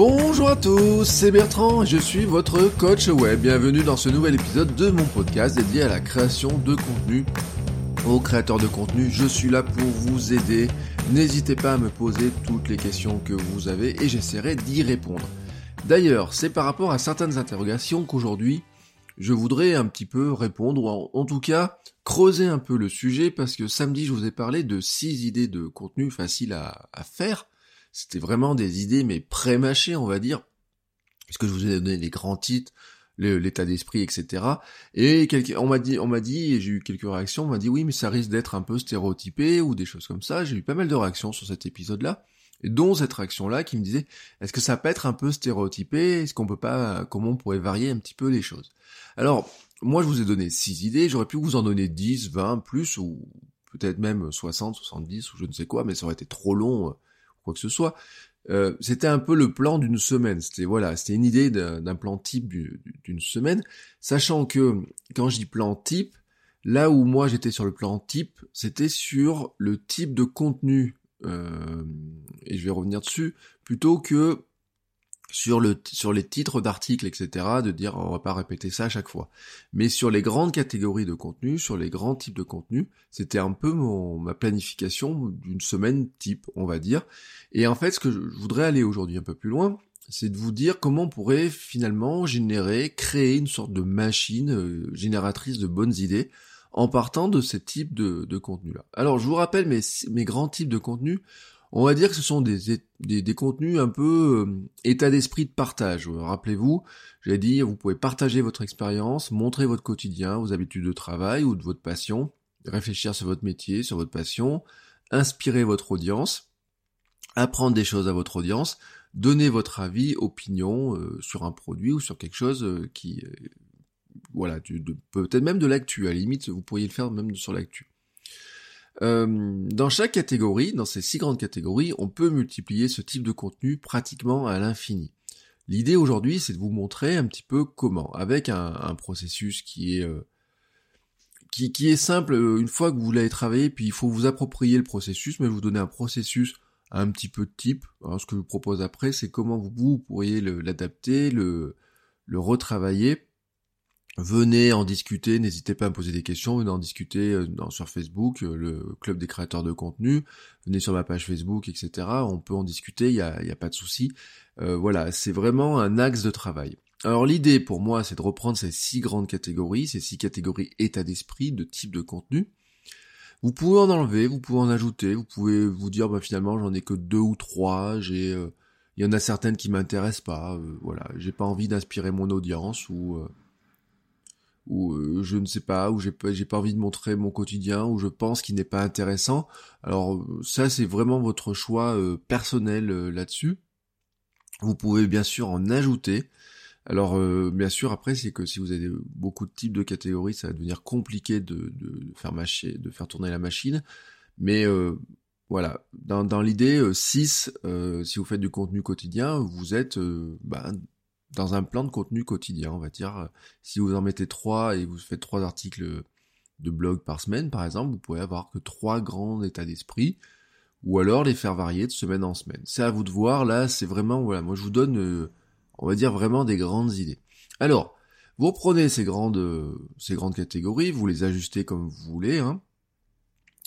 Bonjour à tous, c'est Bertrand, je suis votre coach web. Bienvenue dans ce nouvel épisode de mon podcast dédié à la création de contenu. Aux créateurs de contenu, je suis là pour vous aider. N'hésitez pas à me poser toutes les questions que vous avez et j'essaierai d'y répondre. D'ailleurs, c'est par rapport à certaines interrogations qu'aujourd'hui, je voudrais un petit peu répondre, ou en, tout cas creuser un peu le sujet, parce que samedi, je vous ai parlé de six idées de contenu faciles à, à faire. C'était vraiment des idées, mais pré-mâchées, on va dire, puisque je vous ai donné les grands titres, l'état d'esprit, etc. Et on m'a dit, on m'a dit, j'ai eu quelques réactions, on m'a dit oui, mais ça risque d'être un peu stéréotypé ou des choses comme ça. J'ai eu pas mal de réactions sur cet épisode-là, dont cette réaction-là qui me disait, est-ce que ça peut être un peu stéréotypé? Est-ce qu'on peut pas, comment on pourrait varier un petit peu les choses? Alors, moi, je vous ai donné six idées. J'aurais pu vous en donner 10, 20, plus ou peut-être même 60, 70 ou je ne sais quoi, mais ça aurait été trop long, que ce soit. Euh, c'était un peu le plan d'une semaine. C'était voilà, c'était une idée d'un plan type d'une semaine, sachant que quand je dis plan type, là où moi j'étais sur le plan type, c'était sur le type de contenu euh, et je vais revenir dessus plutôt que sur le sur les titres d'articles, etc., de dire on va pas répéter ça à chaque fois. Mais sur les grandes catégories de contenu, sur les grands types de contenu, c'était un peu mon ma planification d'une semaine type, on va dire. Et en fait, ce que je voudrais aller aujourd'hui un peu plus loin, c'est de vous dire comment on pourrait finalement générer, créer une sorte de machine euh, génératrice de bonnes idées en partant de ces types de, de contenu-là. Alors, je vous rappelle mes, mes grands types de contenus. On va dire que ce sont des, des, contenus un peu euh, état d'esprit de partage. Rappelez-vous, j'ai dit, vous pouvez partager votre expérience, montrer votre quotidien, vos habitudes de travail ou de votre passion, réfléchir sur votre métier, sur votre passion, inspirer votre audience, apprendre des choses à votre audience, donner votre avis, opinion euh, sur un produit ou sur quelque chose euh, qui, euh, voilà, peut-être même de l'actu. À la limite, vous pourriez le faire même sur l'actu. Euh, dans chaque catégorie, dans ces six grandes catégories, on peut multiplier ce type de contenu pratiquement à l'infini. L'idée aujourd'hui, c'est de vous montrer un petit peu comment, avec un, un processus qui est euh, qui, qui, est simple. Euh, une fois que vous l'avez travaillé, puis il faut vous approprier le processus, mais vous donner un processus un petit peu de type. Alors, ce que je vous propose après, c'est comment vous, vous pourriez l'adapter, le, le retravailler Venez en discuter, n'hésitez pas à me poser des questions, venez en discuter euh, sur Facebook, euh, le club des créateurs de contenu, venez sur ma page Facebook, etc. On peut en discuter, il n'y a, a, pas de souci. Euh, voilà, c'est vraiment un axe de travail. Alors l'idée pour moi, c'est de reprendre ces six grandes catégories, ces six catégories état d'esprit, de type de contenu. Vous pouvez en enlever, vous pouvez en ajouter, vous pouvez vous dire bah finalement j'en ai que deux ou trois, j'ai il y en a certaines qui m'intéressent pas, voilà, j'ai pas envie d'inspirer mon audience ou ou euh, je ne sais pas, ou j'ai pas, j'ai pas envie de montrer mon quotidien, ou je pense qu'il n'est pas intéressant. Alors euh, ça c'est vraiment votre choix euh, personnel là-dessus. Vous pouvez bien sûr en ajouter. Alors bien sûr après c'est que si vous avez beaucoup de types de catégories, ça va devenir compliqué de, faire de faire tourner la machine. Mais voilà, dans, l'idée 6, si vous faites du contenu quotidien, vous êtes bah, dans un plan de contenu quotidien, on va dire. Si vous en mettez trois et vous faites trois articles de blog par semaine, par exemple, vous pouvez avoir que trois grands états d'esprit, ou alors les faire varier de semaine en semaine. C'est à vous de voir, là, c'est vraiment, voilà, moi je vous donne, euh, on va dire vraiment des grandes idées. Alors, vous prenez ces grandes, ces grandes catégories, vous les ajustez comme vous voulez, hein,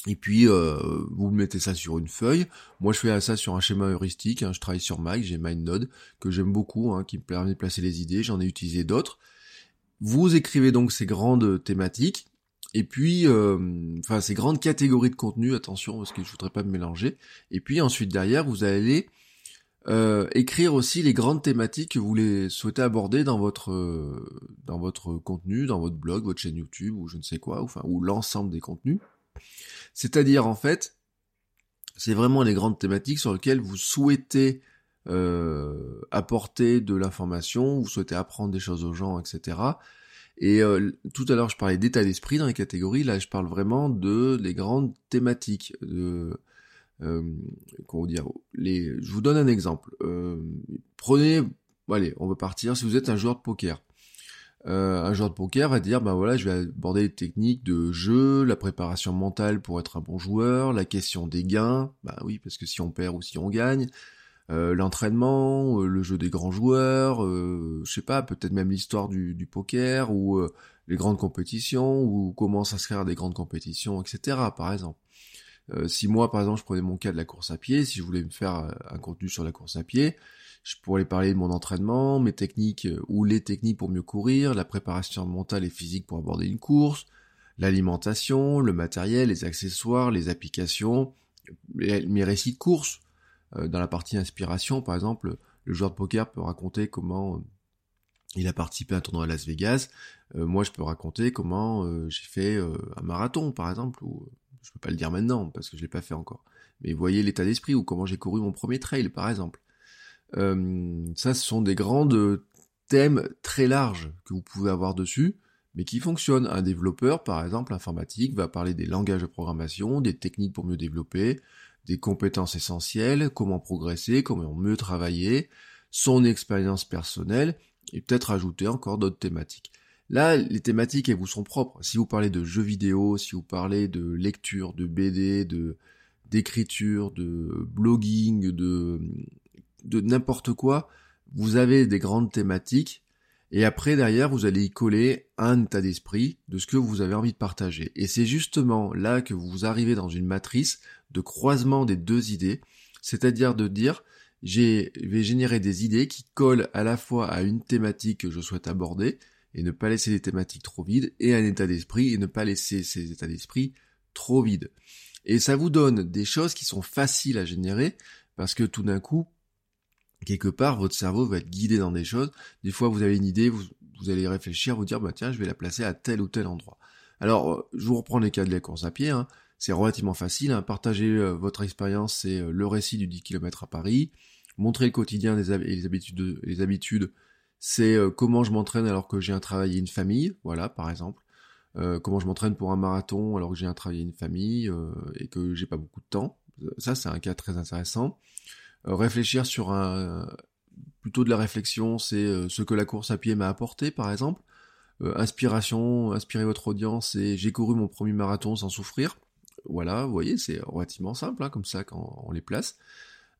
et puis euh, vous mettez ça sur une feuille. Moi je fais ça sur un schéma heuristique. Hein. Je travaille sur Mac, j'ai MindNode que j'aime beaucoup, hein, qui me permet de placer les idées. J'en ai utilisé d'autres. Vous écrivez donc ces grandes thématiques et puis, euh, enfin ces grandes catégories de contenu. Attention parce que je voudrais pas me mélanger. Et puis ensuite derrière vous allez euh, écrire aussi les grandes thématiques que vous les souhaitez aborder dans votre dans votre contenu, dans votre blog, votre chaîne YouTube ou je ne sais quoi, enfin ou l'ensemble des contenus. C'est-à-dire en fait, c'est vraiment les grandes thématiques sur lesquelles vous souhaitez euh, apporter de l'information, vous souhaitez apprendre des choses aux gens, etc. Et euh, tout à l'heure, je parlais d'état d'esprit dans les catégories. Là, je parle vraiment de les grandes thématiques. De, euh, comment dire Je vous donne un exemple. Euh, prenez, allez, on va partir. Si vous êtes un joueur de poker, euh, un joueur de poker va dire, ben voilà, je vais aborder les techniques de jeu, la préparation mentale pour être un bon joueur, la question des gains. Bah oui, parce que si on perd ou si on gagne. Euh, l'entraînement, euh, le jeu des grands joueurs, euh, je sais pas, peut-être même l'histoire du, du, poker ou les grandes compétitions ou comment s'inscrire à des grandes compétitions, etc. Par exemple. si moi, par exemple, je prenais mon cas de la course à pied, si je voulais me faire un contenu sur la course à pied, je pourrais parler de mon entraînement, mes techniques ou les techniques pour mieux courir, la préparation mentale et physique pour aborder une course, l'alimentation, le matériel, les accessoires, les applications, mes récits de course, euh, dans la partie inspiration, par exemple, le joueur de poker peut raconter comment euh, il a participé à un tournoi à Las Vegas. Euh, moi, je peux raconter comment j'ai fait un marathon, par exemple, ou je peux pas le dire maintenant parce que je l'ai pas fait encore. Mais voyez l'état d'esprit ou comment j'ai couru mon premier trail, par exemple. Ça, ce sont des grandes thèmes très larges que vous pouvez avoir dessus, mais qui fonctionnent. Un développeur, par exemple, informatique, va parler des langages de programmation, des techniques pour mieux développer, des compétences essentielles, comment progresser, comment mieux travailler, son expérience personnelle, et peut-être ajouter encore d'autres thématiques. Là, les thématiques, elles vous sont propres. Si vous parlez de jeux vidéo, si vous parlez de lecture, de BD, de d'écriture, de blogging, de, de n'importe quoi, vous avez des grandes thématiques et après, derrière, vous allez y coller un état d'esprit de ce que vous avez envie de partager. Et c'est justement là que vous arrivez dans une matrice de croisement des deux idées, c'est-à-dire de dire, j'ai, vais générer des idées qui collent à la fois à une thématique que je souhaite aborder, et ne pas laisser les thématiques trop vides, et un état d'esprit, et ne pas laisser ces états d'esprit trop vides. Et ça vous donne des choses qui sont faciles à générer, parce que tout d'un coup, quelque part, votre cerveau va être guidé dans des choses. Des fois, vous avez une idée, vous, vous allez réfléchir, vous dire, bah tiens, je vais la placer à tel ou tel endroit. Alors, euh, je vous reprends les cas de la course à pied. Hein. C'est relativement facile. Hein. Partager euh, votre expérience, c'est euh, le récit du 10 km à Paris. Montrer le quotidien des et les habitudes, les habitudes c'est comment je m'entraîne alors que j'ai un travail et une famille. Voilà, par exemple. comment je m'entraîne pour un marathon alors que j'ai un travail et une famille et que j'ai pas beaucoup de temps. Ça, c'est un cas très intéressant. Euh, réfléchir sur un plutôt de la réflexion, c'est euh, ce que la course à pied m'a apporté, par exemple. Euh, inspiration, inspirer votre audience, et j'ai couru mon premier marathon sans souffrir. Voilà, vous voyez, c'est relativement simple, hein, comme ça, quand on les place.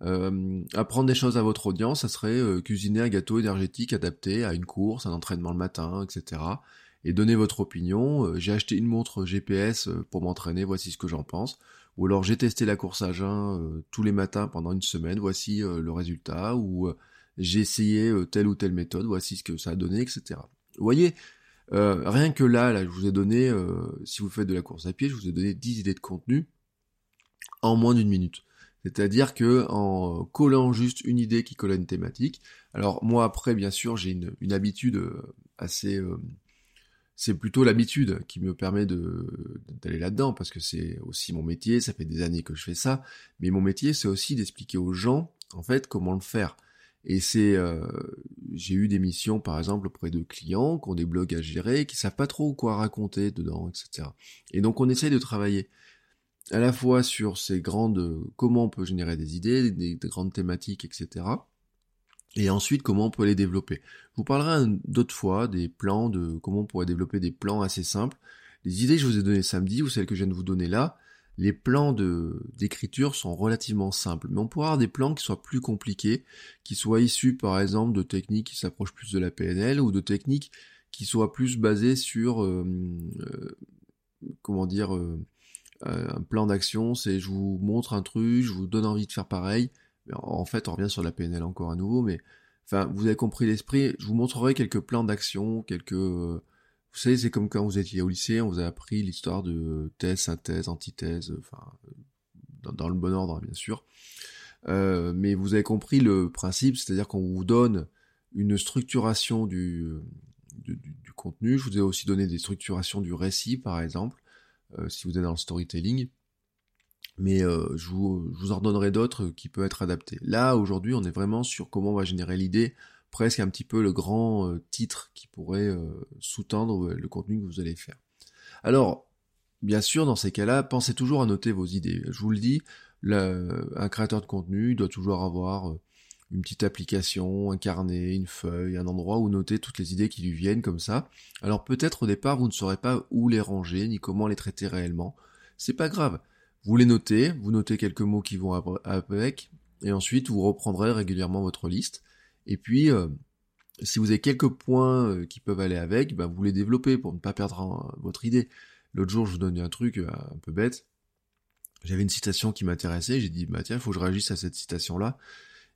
apprendre des choses à votre audience, ça serait cuisiner un gâteau énergétique adapté à une course, un entraînement le matin, etc. Et donner votre opinion. j'ai acheté une montre GPS pour m'entraîner, voici ce que j'en pense. Ou alors j'ai testé la course à jeun euh, tous les matins pendant une semaine, voici euh, le résultat. Ou euh, j'ai essayé telle ou telle méthode, voici ce que ça a donné, etc. Vous voyez, rien que là, là, je vous ai donné, si vous faites de la course à pied, je vous ai donné 10 idées de contenu en moins d'une minute. C'est-à-dire que en collant juste une idée qui colle à une thématique. Alors moi après, bien sûr, j'ai une, habitude assez c'est plutôt l'habitude qui me permet d'aller là-dedans parce que c'est aussi mon métier, ça fait des années que je fais ça, mais mon métier c'est aussi d'expliquer aux gens en fait comment le faire. Et c'est euh, j'ai eu des missions par exemple auprès de clients qui ont des blogs à gérer, qui savent pas trop quoi raconter dedans, etc. Et donc on essaye de travailler à la fois sur ces grandes comment on peut générer des idées, des grandes thématiques, etc et ensuite comment on peut les développer? Je vous parlerai d'autres fois des plans, de comment on pourrait développer des plans assez simples. Les idées que je vous ai données samedi ou celles que je viens de vous donner là, les plans de d'écriture sont relativement simples, mais on pourrait avoir des plans qui soient plus compliqués, qui soient issus par exemple de techniques qui s'approchent plus de la PNL ou de techniques qui soient plus basées sur euh, euh, comment dire euh, un plan d'action, c'est je vous montre un truc, je vous donne envie de faire pareil, en fait, on revient sur la PNL encore à nouveau, mais enfin, vous avez compris l'esprit. Je vous montrerai quelques plans d'action, quelques. vous savez, c'est comme quand vous étiez au lycée, on vous a appris l'histoire de thèse, synthèse, antithèse, enfin, dans, le bon ordre, bien sûr. Euh, mais vous avez compris le principe, c'est-à-dire qu'on vous donne une structuration du, du, contenu. Je vous ai aussi donné des structurations du récit, par exemple, euh, si vous êtes dans le storytelling. Mais je, vous, je en donnerai d'autres qui peuvent être adaptés. Là, aujourd'hui, on est vraiment sur comment on va générer l'idée, presque un petit peu le grand titre qui pourrait sous-tendre le contenu que vous allez faire. Alors, bien sûr, dans ces cas-là, pensez toujours à noter vos idées. Je vous le dis, un créateur de contenu doit toujours avoir une petite application, un carnet, une feuille, un endroit où noter toutes les idées qui lui viennent comme ça. Alors peut-être au départ vous ne saurez pas où les ranger ni comment les traiter réellement. C'est pas grave. Vous les notez, vous notez quelques mots qui vont avec, et ensuite vous reprendrez régulièrement votre liste. Et puis euh, si vous avez quelques points euh, qui peuvent aller avec, bah, vous les développez pour ne pas perdre votre idée. L'autre jour je vous donnais un truc euh, un peu bête. J'avais une citation qui m'intéressait, j'ai dit bah tiens, il faut que je réagisse à cette citation là.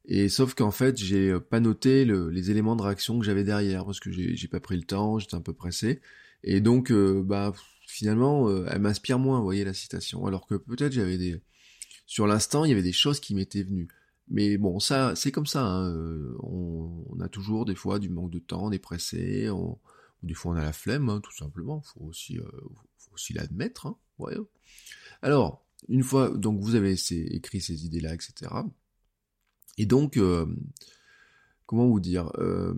Et sauf qu'en fait, j'ai pas noté les éléments de réaction que j'avais derrière parce que j'ai pas pris le temps, j'étais un peu pressé. Et donc, bah finalement, euh, elle m'inspire moins, vous voyez la citation. Alors que peut-être j'avais des, sur l'instant, il y avait des choses qui m'étaient venues. Mais bon, ça, c'est comme ça. Hein. On, a toujours des fois du manque de temps, on est pressé, des fois on a la flemme, hein, tout simplement. Faut aussi, faut aussi l'admettre. Hein. Alors, une fois, donc vous avez écrit ces idées-là, etc. Et donc, euh, comment vous dire euh,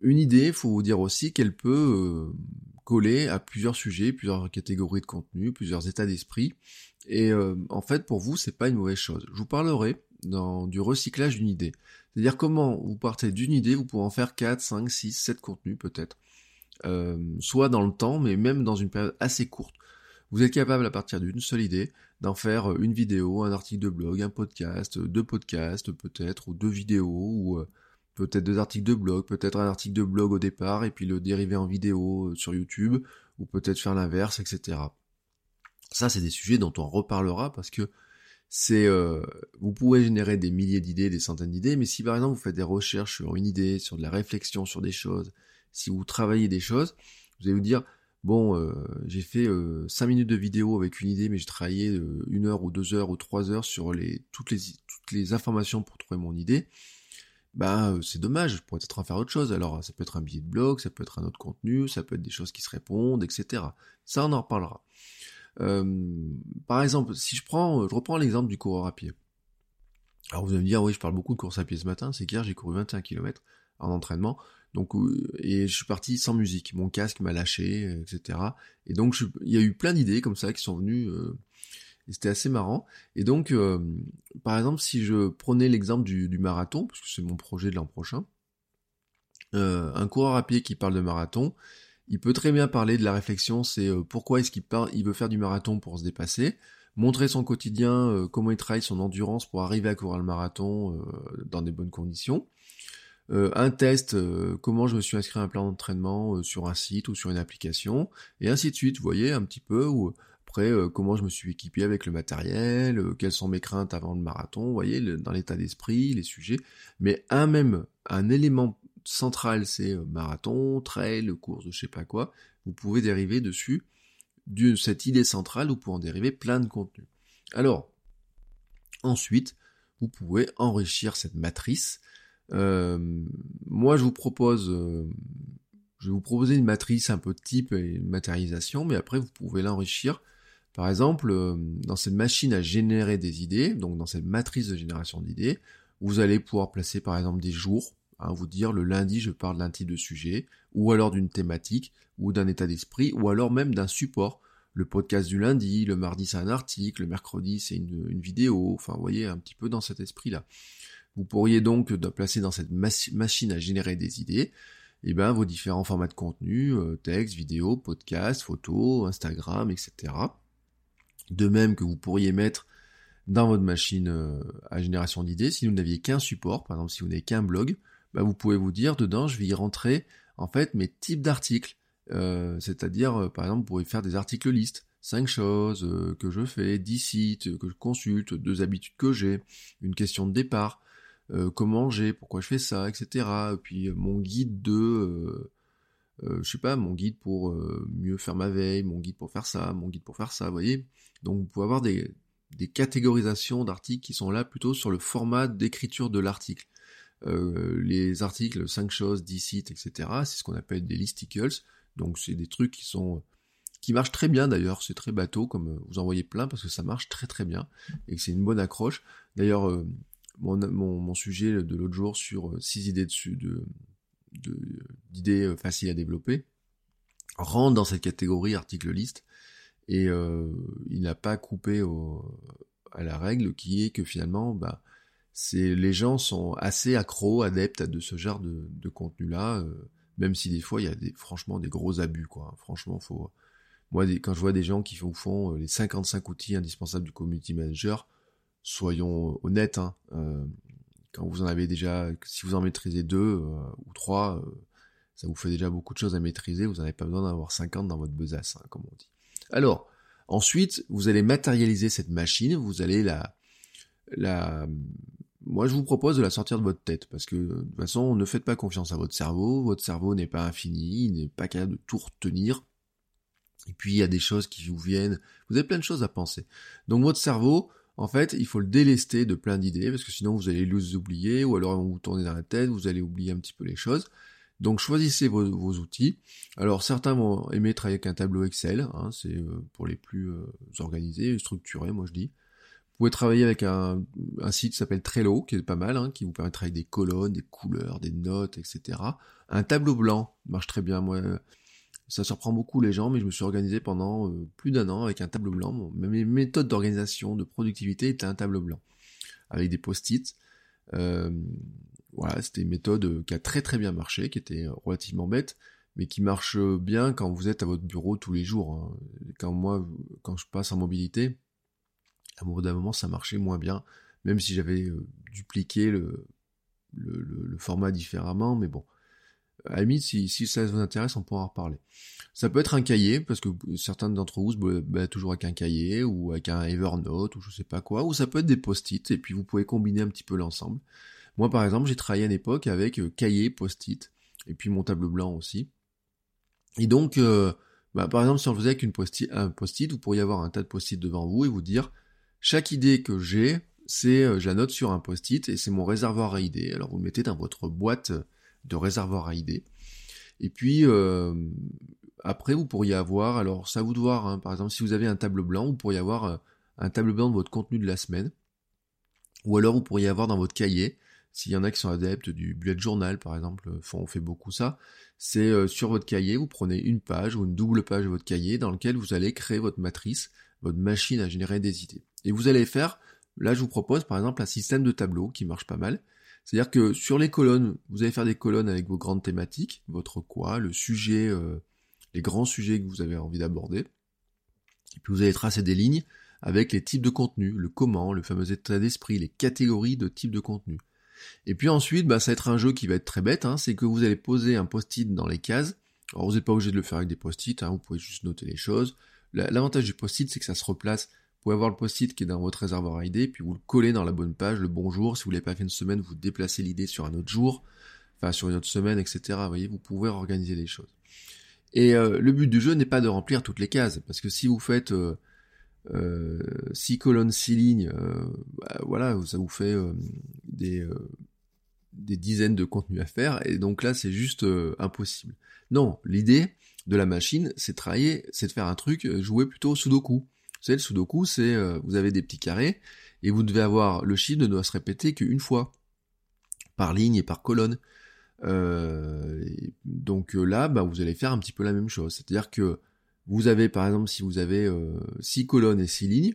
Une idée, il faut vous dire aussi qu'elle peut euh, coller à plusieurs sujets, plusieurs catégories de contenu, plusieurs états d'esprit. Et en fait, pour vous, c'est pas une mauvaise chose. Je vous parlerai dans du recyclage d'une idée. C'est-à-dire comment vous partez d'une idée, vous pouvez en faire 4, 5, 6, 7 contenus peut-être. soit dans le temps, mais même dans une période assez courte. Vous êtes capable à partir d'une seule idée d'en faire euh, une vidéo, un article de blog, un podcast, deux podcasts peut-être, ou deux vidéos, ou euh, peut-être deux articles de blog, peut-être un article de blog au départ, et puis le dériver en vidéo euh, sur YouTube, ou peut-être faire l'inverse, etc. Ça, c'est des sujets dont on reparlera parce que c'est, vous pouvez générer des milliers d'idées, des centaines d'idées, mais si par exemple vous faites des recherches sur une idée, sur de la réflexion sur des choses, si vous travaillez des choses, vous allez vous dire, bon, euh, j'ai fait euh, 5 minutes de vidéo avec une idée, mais j'ai travaillé euh, une heure ou deux heures ou trois heures sur les, toutes, les, toutes les informations pour trouver mon idée, bah euh, c'est dommage, je pourrais peut-être en faire autre chose. Alors ça peut être un billet de blog, ça peut être un autre contenu, ça peut être des choses qui se répondent, etc. Ça on en reparlera. par exemple, si je prends, je reprends l'exemple du coureur à pied. Alors vous allez me dire, oui, je parle beaucoup de course à pied ce matin, c'est qu'hier j'ai couru 21 km en entraînement. Donc et je suis parti sans musique, mon casque m'a lâché, etc. Et donc il y a eu plein d'idées comme ça qui sont venues. Euh, c'était assez marrant. Et donc, euh, par exemple, si je prenais l'exemple du, marathon, parce que c'est mon projet de l'an prochain, euh, un coureur à pied qui parle de marathon, il peut très bien parler de la réflexion, c'est pourquoi est-ce qu'il il veut faire du marathon pour se dépasser, montrer son quotidien, comment il travaille son endurance pour arriver à courir le marathon dans des bonnes conditions. Euh, un test, euh, comment je me suis inscrit à un plan d'entraînement euh, sur un site ou sur une application, et ainsi de suite, vous voyez un petit peu, après comment je me suis équipé avec le matériel, quelles sont mes craintes avant le marathon, vous voyez, dans l'état d'esprit, les sujets, mais un même, un élément central, c'est marathon, trail, course, je sais pas quoi, vous pouvez dériver dessus de cette idée centrale, vous pouvez en dériver plein de contenus. Alors, ensuite, vous pouvez enrichir cette matrice euh, moi, je vous propose, euh, je vais vous proposer une matrice un peu type et une matérialisation, mais après vous pouvez l'enrichir. Par exemple, euh, dans cette machine à générer des idées, donc dans cette matrice de génération d'idées, vous allez pouvoir placer par exemple des jours, hein, vous dire le lundi je parle d'un type de sujet, ou alors d'une thématique, ou d'un état d'esprit, ou alors même d'un support. Le podcast du lundi, le mardi c'est un article, le mercredi c'est une, vidéo, enfin vous voyez un petit peu dans cet esprit-là. Vous pourriez donc placer dans cette machine à générer des idées eh ben, vos différents formats de contenu, euh, texte, vidéo, podcast, photo, Instagram, etc. De même que vous pourriez mettre dans votre machine euh, à génération d'idées, si vous n'aviez qu'un support, par exemple si vous n'avez qu'un blog, bah, vous pouvez vous dire dedans, je vais y rentrer en fait mes types d'articles. Euh, c'est-à-dire, par exemple, vous pourrez faire des articles listes. 5 choses que je fais, 10 sites que je consulte, deux habitudes que j'ai, une question de départ, euh, comment j'ai, pourquoi je fais ça, etc. Et puis euh, mon guide de, euh, euh, je sais pas, mon guide pour mieux faire ma veille, mon guide pour faire ça, mon guide pour faire ça, vous voyez. Donc vous pouvez avoir des, des catégorisations d'articles qui sont là plutôt sur le format d'écriture de l'article. Euh, les articles 5 choses, 10 sites, etc. C'est ce qu'on appelle des listicles. Donc c'est des trucs qui sont qui marche très bien d'ailleurs, c'est très bateau, comme vous en voyez plein, parce que ça marche très très bien, et que c'est une bonne accroche. D'ailleurs, mon, mon, sujet de l'autre jour sur 6 idées dessus de d'idées faciles à développer rentre dans cette catégorie article liste et euh, il n'a pas coupé à la règle qui est que finalement bah c'est les gens sont assez accros adeptes à de ce genre de, de contenu là euh, même si des fois il y a des franchement des gros abus quoi. Franchement faut moi quand je vois des gens qui font, font euh, les 55 outils indispensables du community manager soyons honnêtes hein, quand vous en avez déjà si vous en maîtrisez deux ou trois ça vous fait déjà beaucoup de choses à maîtriser, vous n'avez pas besoin d'avoir 50 dans votre besace, hein, comme on dit. Alors, ensuite, vous allez matérialiser cette machine, vous allez la, moi je vous propose de la sortir de votre tête, parce que de toute façon, ne faites pas confiance à votre cerveau, votre cerveau n'est pas infini, il n'est pas capable de tout retenir, et puis il y a des choses qui vous viennent, vous avez plein de choses à penser. Donc votre cerveau, en fait, il faut le délester de plein d'idées, parce que sinon vous allez les oublier, ou alors vous tournez dans la tête, vous allez oublier un petit peu les choses. Donc choisissez vos, outils. Alors certains vont aimer travailler avec un tableau Excel, hein, c'est euh, pour les plus euh, organisés, structurés, moi je dis. Vous pouvez travailler avec un, site qui s'appelle Trello, qui est pas mal, hein, qui vous permet de travailler des colonnes, des couleurs, des notes, etc. Un tableau blanc marche très bien. Moi, ça surprend beaucoup les gens, mais je me suis organisé pendant euh, plus d'un an avec un tableau blanc. mes méthodes d'organisation, de productivité étaient un tableau blanc, avec des post-it. Voilà, c'était une méthode euh, qui a très très bien marché, qui était euh, relativement bête, mais qui marche euh, bien quand vous êtes à votre bureau tous les jours. Hein. Quand moi, quand je passe en mobilité, à un moment ça marchait moins bien, même si j'avais dupliqué le, le, format différemment, mais bon. À la si, ça vous intéresse, on pourra en reparler. Ça peut être un cahier, parce que certains d'entre vous se battent toujours avec un cahier, ou avec un Evernote, ou je sais pas quoi, ou ça peut être des post-it, et puis vous pouvez combiner un petit peu l'ensemble. Moi, par exemple, j'ai travaillé à l'époque avec euh, cahier, post-it, et puis mon tableau blanc aussi. Et donc, euh, bah, par exemple, si on faisait avec post un post-it, vous pourriez avoir un tas de post-it devant vous et vous dire, chaque idée que j'ai, c'est, euh, j'annote sur un post-it et c'est mon réservoir à idées. Alors vous le mettez dans votre boîte de réservoir à idées. Et puis, après, vous pourriez avoir, alors ça vous de voir, hein, par exemple, si vous avez un tableau blanc, vous pourriez avoir un tableau blanc de votre contenu de la semaine. Ou alors vous pourriez avoir dans votre cahier s'il y en a qui sont adeptes du bullet journal, par exemple, euh, on fait beaucoup ça, c'est euh, sur votre cahier, vous prenez une page ou une double page de votre cahier dans lequel vous allez créer votre matrice, votre machine à générer des idées. Et vous allez faire, là je vous propose par exemple un système de tableau qui marche pas mal. C'est-à-dire que sur les colonnes, vous allez faire des colonnes avec vos grandes thématiques, votre quoi, le sujet, euh, les grands sujets que vous avez envie d'aborder. Et puis vous allez tracer des lignes avec les types de contenu, le comment, le fameux état d'esprit, les catégories de types de contenu. Et puis ensuite, bah, ça va être un jeu qui va être très bête, hein, c'est que vous allez poser un post-it dans les cases. Alors vous n'êtes pas obligé de le faire avec des post-it, hein, vous pouvez juste noter les choses. L'avantage du post-it, c'est que ça se replace. Vous pouvez avoir le post-it qui est dans votre réservoir à idées, puis vous le collez dans la bonne page, le bon jour. Si vous l'avez pas fait une semaine, vous déplacez l'idée sur un autre jour, enfin sur une autre semaine, etc. Vous voyez, vous pouvez organiser les choses. Et euh, le but du jeu n'est pas de remplir toutes les cases, parce que si vous faites euh, 6 euh, colonnes, 6 lignes, euh, bah, voilà, ça vous fait euh, des, des dizaines de contenus à faire, et donc là c'est juste impossible. Non, l'idée de la machine, c'est de travailler, c'est de faire un truc, jouer plutôt au sudoku. Le sudoku, c'est, vous avez des petits carrés, et vous devez avoir, le chiffre ne doit se répéter qu'une fois, par ligne et par colonne. donc là, bah, vous allez faire un petit peu la même chose. C'est-à-dire que vous avez par exemple si vous avez euh, six colonnes et six lignes,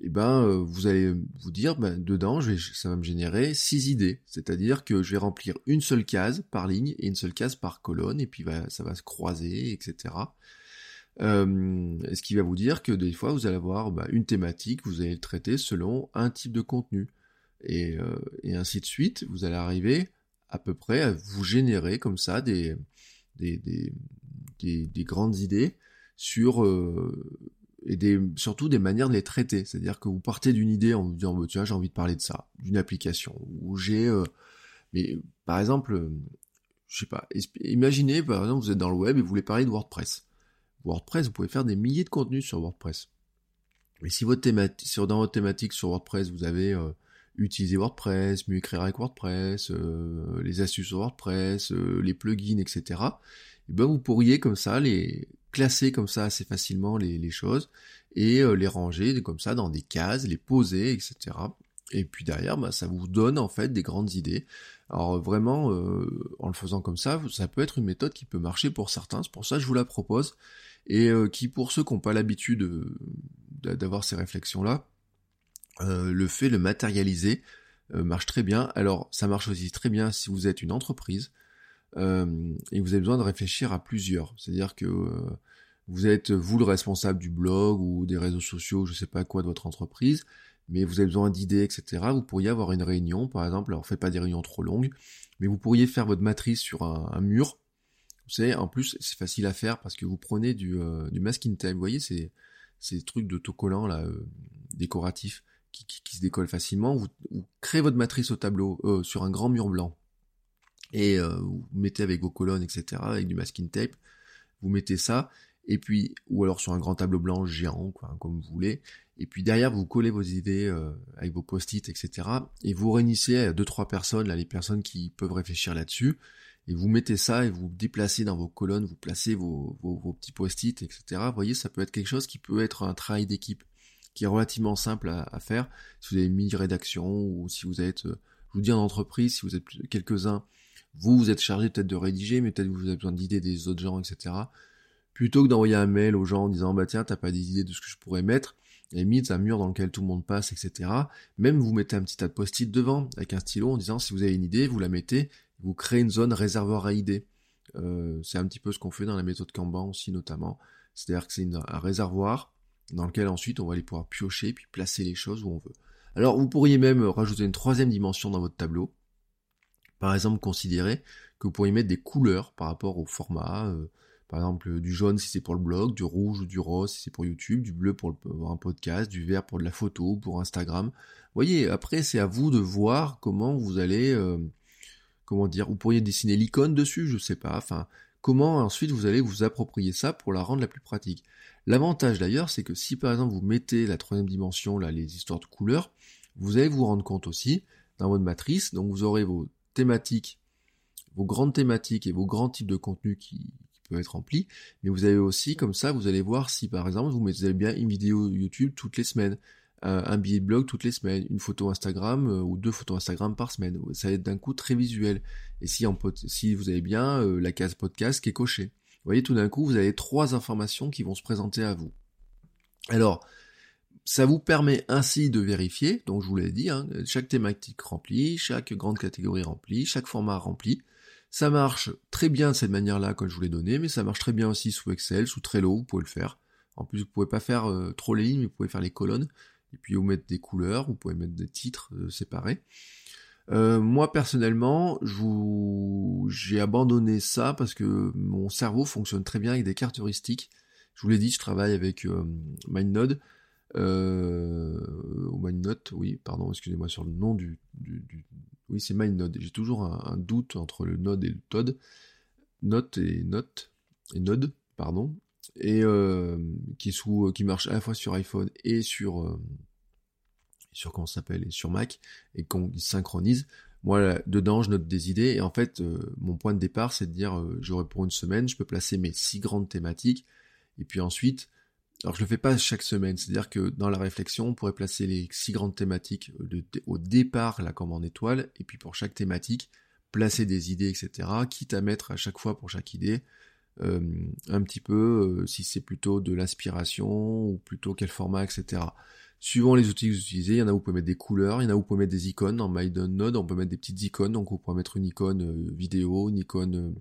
et eh ben euh, vous allez vous dire ben, dedans je vais, ça va me générer six idées, c'est-à-dire que je vais remplir une seule case par ligne et une seule case par colonne et puis ça va se croiser, etc. Euh, ce qui va vous dire que des fois vous allez avoir ben, une thématique, vous allez le traiter selon un type de contenu et, et ainsi de suite. Vous allez arriver à peu près à vous générer comme ça des, des, des, des, des grandes idées sur euh, et des, surtout des manières de les traiter. C'est-à-dire que vous partez d'une idée en vous disant bah, tiens j'ai envie de parler de ça, d'une application ou j'ai euh, mais par exemple euh, je sais pas imaginez par exemple vous êtes dans le web et vous voulez parler de WordPress. WordPress vous pouvez faire des milliers de contenus sur WordPress. Mais si dans votre thématique sur WordPress vous avez utiliser WordPress, mieux écrire avec WordPress, les astuces sur WordPress, les plugins, etc. Et ben vous pourriez comme ça les classer comme ça assez facilement les, choses et les ranger comme ça dans des cases, les poser, etc. Et puis derrière, bah, ça vous donne en fait des grandes idées. Alors vraiment, en le faisant comme ça, ça peut être une méthode qui peut marcher pour certains. C'est pour ça que je vous la propose et qui, pour ceux qui n'ont pas l'habitude d'avoir ces réflexions-là, le fait de matérialiser marche très bien. Alors ça marche aussi très bien si vous êtes une entreprise euh, et vous avez besoin de réfléchir à plusieurs. C'est-à-dire que euh, vous êtes vous le responsable du blog ou des réseaux sociaux, je sais pas quoi de votre entreprise, mais vous avez besoin d'idées, etc. Vous pourriez avoir une réunion, par exemple, alors faites pas des réunions trop longues, mais vous pourriez faire votre matrice sur un, mur. Vous savez, en plus, c'est facile à faire parce que vous prenez du, euh, masking tape, vous voyez, c'est ces trucs d'autocollants là, décoratifs, qui, qui, se décollent facilement. Vous, créez votre matrice au tableau, sur un grand mur blanc et euh, vous mettez avec vos colonnes, etc., avec du masking tape, vous mettez ça, et puis, ou alors sur un grand tableau blanc géant, quoi, comme vous voulez, et puis derrière, vous collez vos idées euh, avec vos post-it, etc., et vous réunissez à deux, trois personnes, là, les personnes qui peuvent réfléchir là-dessus, et vous mettez ça et vous déplacez dans vos colonnes, vous placez vos, vos, vos petits post-it, etc. Vous voyez, ça peut être quelque chose qui peut être un travail d'équipe, qui est relativement simple à, à, faire, si vous avez une mini-rédaction, ou si vous êtes, euh, je vous dis en entreprise, si vous êtes quelques-uns, vous, vous êtes chargé peut-être de rédiger, mais peut-être vous avez besoin d'idées des autres gens, etc. Plutôt que d'envoyer un mail aux gens en disant, bah tiens, t'as pas des idées de ce que je pourrais mettre, et mis un mur dans lequel tout le monde passe, etc. Même vous mettez un petit tas de post-it devant, avec un stylo, en disant, si vous avez une idée, vous la mettez, vous créez une zone réservoir à idées. Euh, c'est un petit peu ce qu'on fait dans la méthode Kanban aussi, notamment. C'est-à-dire que c'est un réservoir dans lequel ensuite on va aller pouvoir piocher puis placer les choses où on veut. Alors vous pourriez même rajouter une troisième dimension dans votre tableau, par exemple, considérer que vous pourriez mettre des couleurs par rapport au format, euh, par exemple du jaune si c'est pour le blog, du rouge ou du rose si c'est pour YouTube, du bleu pour, un podcast, du vert pour de la photo, pour Instagram. Vous voyez, après c'est à vous de voir comment vous allez, euh, comment dire, vous pourriez dessiner l'icône dessus, je sais pas, enfin, comment ensuite vous allez vous approprier ça pour la rendre la plus pratique. L'avantage d'ailleurs, c'est que si par exemple vous mettez la troisième dimension, là, les histoires de couleurs, vous allez vous rendre compte aussi dans votre matrice, donc vous aurez vos thématiques, vos grandes thématiques et vos grands types de contenus qui, peuvent être remplis, mais vous avez aussi, comme ça, vous allez voir si par exemple vous mettez bien une vidéo YouTube toutes les semaines, un billet de blog toutes les semaines, une photo Instagram euh, ou deux photos Instagram par semaine. Ça va être d'un coup très visuel. Et si, en, si vous avez bien euh, la case podcast qui est cochée. Voyez, tout d'un coup, vous avez trois informations qui vont se présenter à vous. Alors, ça vous permet ainsi de vérifier, donc je vous l'ai dit, hein, chaque thématique remplie, chaque grande catégorie remplie, chaque format rempli. Ça marche très bien de cette manière-là, comme je vous l'ai donné, mais ça marche très bien aussi sous Excel, sous Trello, vous pouvez le faire. En plus, vous pouvez pas faire euh, trop les lignes, mais vous pouvez faire les colonnes, et puis vous mettre des couleurs, vous pouvez mettre des titres euh, séparés. Euh, moi personnellement, j'ai abandonné ça parce que mon cerveau fonctionne très bien avec des cartes heuristiques. Je vous l'ai dit, je travaille avec MindNode euh, ou MindNote, oui, pardon, excusez-moi sur le nom du, du, oui, c'est MindNode. J'ai toujours un, doute entre le Node et le Todd. Note et Note et Node, pardon, et euh, qui sous, qui marche à la fois sur iPhone et sur euh, sur comment s'appelle et sur Mac et qu'on synchronise. Moi, dedans, je note des idées et en fait, euh, mon point de départ, c'est de dire, j'aurais pour une semaine, je peux placer mes six grandes thématiques et puis ensuite, alors je le fais pas chaque semaine, c'est-à-dire que dans la réflexion, on pourrait placer les six grandes thématiques au départ, là comme en étoile, et puis pour chaque thématique, placer des idées, etc. Quitte à mettre à chaque fois pour chaque idée euh, un petit peu euh, si c'est plutôt de l'inspiration ou plutôt quel format, etc. Suivant les outils que vous utilisez, il y en a où vous pouvez mettre des couleurs, il y en a où vous pouvez mettre des icônes. Dans MyDownload, on peut mettre des petites icônes, donc vous pouvez mettre une icône euh, vidéo, une icône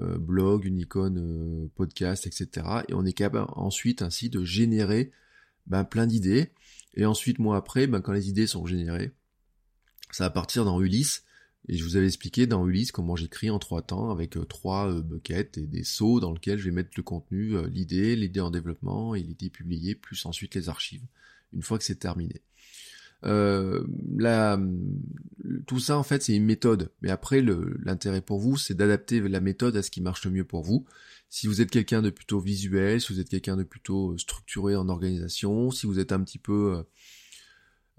euh, blog, une icône euh, podcast, etc. Et on est capable ensuite ainsi de générer ben, plein d'idées. Et ensuite, moi après, ben, quand les idées sont générées, ça va partir dans Ulysse. Et je vous avais expliqué dans Ulysse comment j'écris en trois temps avec euh, trois buckets et des seaux dans lesquels je vais mettre le contenu, l'idée, l'idée en développement et l'idée publiée, plus ensuite les archives, une fois que c'est terminé. Euh, tout ça en fait c'est une méthode, mais après l'intérêt pour vous c'est d'adapter la méthode à ce qui marche le mieux pour vous. Si vous êtes quelqu'un de plutôt visuel, si vous êtes quelqu'un de plutôt euh, structuré en organisation, si vous êtes un petit peu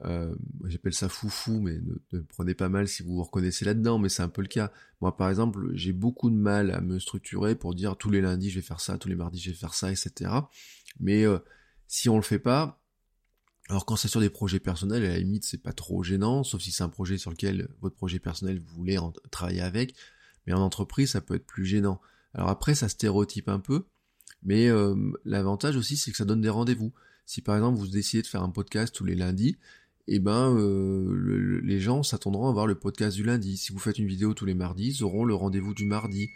euh, j'appelle ça foufou, mais ne, ne, prenez pas mal si vous vous reconnaissez là-dedans, mais c'est un peu le cas. Moi, par exemple, j'ai beaucoup de mal à me structurer pour dire tous les lundis je vais faire ça, tous les mardis je vais faire ça, etc. Mais euh, si on le fait pas, alors quand c'est sur des projets personnels, à la limite c'est pas trop gênant, sauf si c'est un projet sur lequel votre projet personnel vous voulez travailler avec, mais en entreprise ça peut être plus gênant. Alors après ça stéréotype un peu, mais euh, l'avantage aussi c'est que ça donne des rendez-vous. Si par exemple vous décidez de faire un podcast tous les lundis, eh ben euh, les gens s'attendront à voir le podcast du lundi. Si vous faites une vidéo tous les mardis, ils auront le rendez-vous du mardi.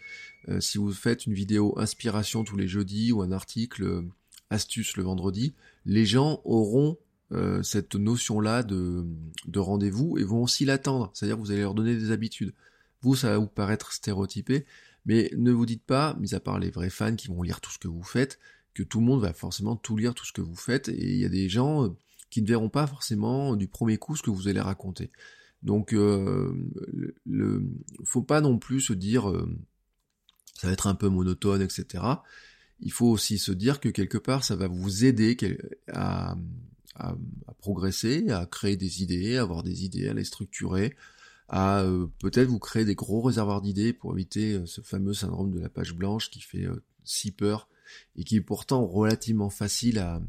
Euh, si vous faites une vidéo inspiration tous les jeudis ou un article euh, astuce le vendredi, les gens auront euh, cette notion-là de, de rendez-vous et vont aussi l'attendre. C'est-à-dire vous allez leur donner des habitudes. Vous, ça va vous paraître stéréotypé, mais ne vous dites pas, mis à part les vrais fans qui vont lire tout ce que vous faites, que tout le monde va forcément tout lire tout ce que vous faites. Et il y a des gens qui ne verront pas forcément du premier coup ce que vous allez raconter. Donc, euh, le, faut pas non plus se dire euh, ça va être un peu monotone, etc. Il faut aussi se dire que quelque part ça va vous aider à, à, progresser, à créer des idées, à avoir des idées, à les structurer, à euh, peut-être vous créer des gros réservoirs d'idées pour éviter euh, ce fameux syndrome de la page blanche qui fait euh, si peur et qui est pourtant relativement facile à,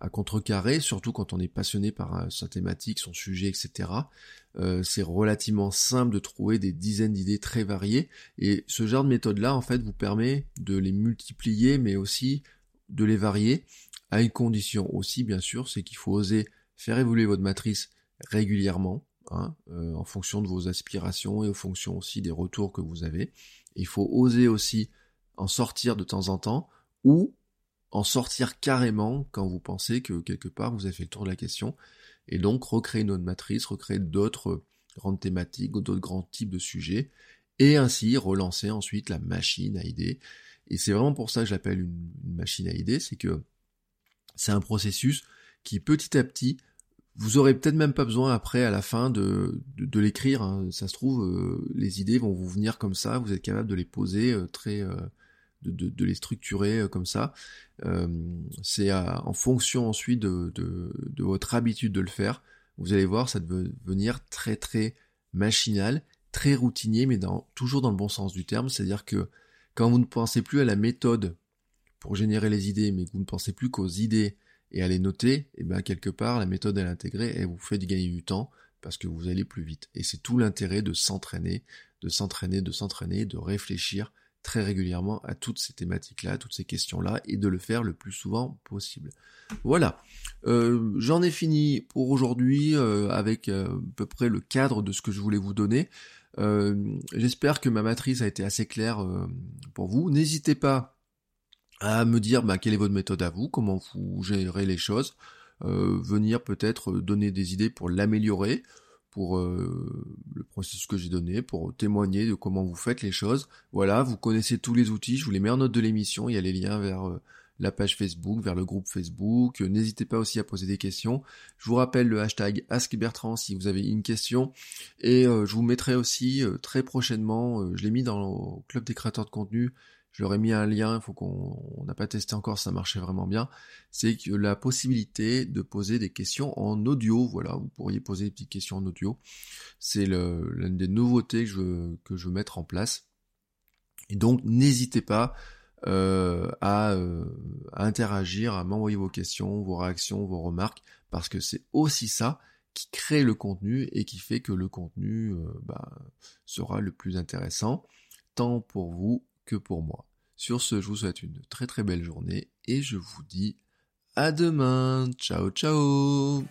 à contrecarrer, surtout quand on est passionné par sa thématique, son sujet, etc. C'est relativement simple de trouver des dizaines d'idées très variées, et ce genre de méthode-là, en fait, vous permet de les multiplier, mais aussi de les varier, à une condition aussi, bien sûr, c'est qu'il faut oser faire évoluer votre matrice régulièrement, hein, euh, en fonction de vos aspirations et en fonction aussi des retours que vous avez. il faut oser aussi en sortir de temps en temps, ou en sortir carrément quand vous pensez que quelque part vous avez fait le tour de la question, et donc recréer une autre matrice, recréer d'autres grandes thématiques, d'autres grands types de sujets, et ainsi relancer ensuite la machine à idées. Et c'est vraiment pour ça que j'appelle une, une machine à idées, c'est que c'est un processus qui petit à petit, vous aurez peut-être même pas besoin après à la fin de, de, l'écrire. Hein. Ça se trouve, euh, les idées vont vous venir comme ça, vous êtes capable de les poser euh, très, euh, de, les structurer comme ça. C'est en fonction ensuite de, de, de, votre habitude de le faire. Vous allez voir, ça va devenir très très machinal, très routinier, mais dans, toujours dans le bon sens du terme. C'est-à-dire que quand vous ne pensez plus à la méthode pour générer les idées, mais que vous ne pensez plus qu'aux idées et à les noter, et eh bien quelque part la méthode à l'intégrer, elle vous fait gagner du temps parce que vous allez plus vite. Et c'est tout l'intérêt de s'entraîner, de s'entraîner, de s'entraîner, de réfléchir très régulièrement à toutes ces thématiques-là, toutes ces questions-là, et de le faire le plus souvent possible. Voilà. Euh, J'en ai fini pour aujourd'hui euh, avec euh, à peu près le cadre de ce que je voulais vous donner. J'espère que ma matrice a été assez claire pour vous. N'hésitez pas à me dire bah, quelle est votre méthode à vous, comment vous gérez les choses, venir peut-être donner des idées pour l'améliorer pour euh, le processus que j'ai donné, pour témoigner de comment vous faites les choses. Voilà, vous connaissez tous les outils, je vous les mets en note de l'émission, il y a les liens vers euh, la page Facebook, vers le groupe Facebook. N'hésitez pas aussi à poser des questions. Je vous rappelle le hashtag AskBertrand si vous avez une question. Et euh, je vous mettrai aussi très prochainement, je l'ai mis dans le club des créateurs de contenu, je leur ai mis un lien, il faut qu'on n'a pas testé encore, ça marchait vraiment bien, c'est que la possibilité de poser des questions en audio, voilà, vous pourriez poser des petites questions en audio, c'est l'une des nouveautés que je, que je veux mettre en place. Et donc n'hésitez pas euh, à, euh, à interagir, à m'envoyer vos questions, vos réactions, vos remarques, parce que c'est aussi ça qui crée le contenu et qui fait que le contenu euh, bah, sera le plus intéressant, tant pour vous que pour moi. Sur ce, je vous souhaite une très très belle journée et je vous dis à demain. Ciao ciao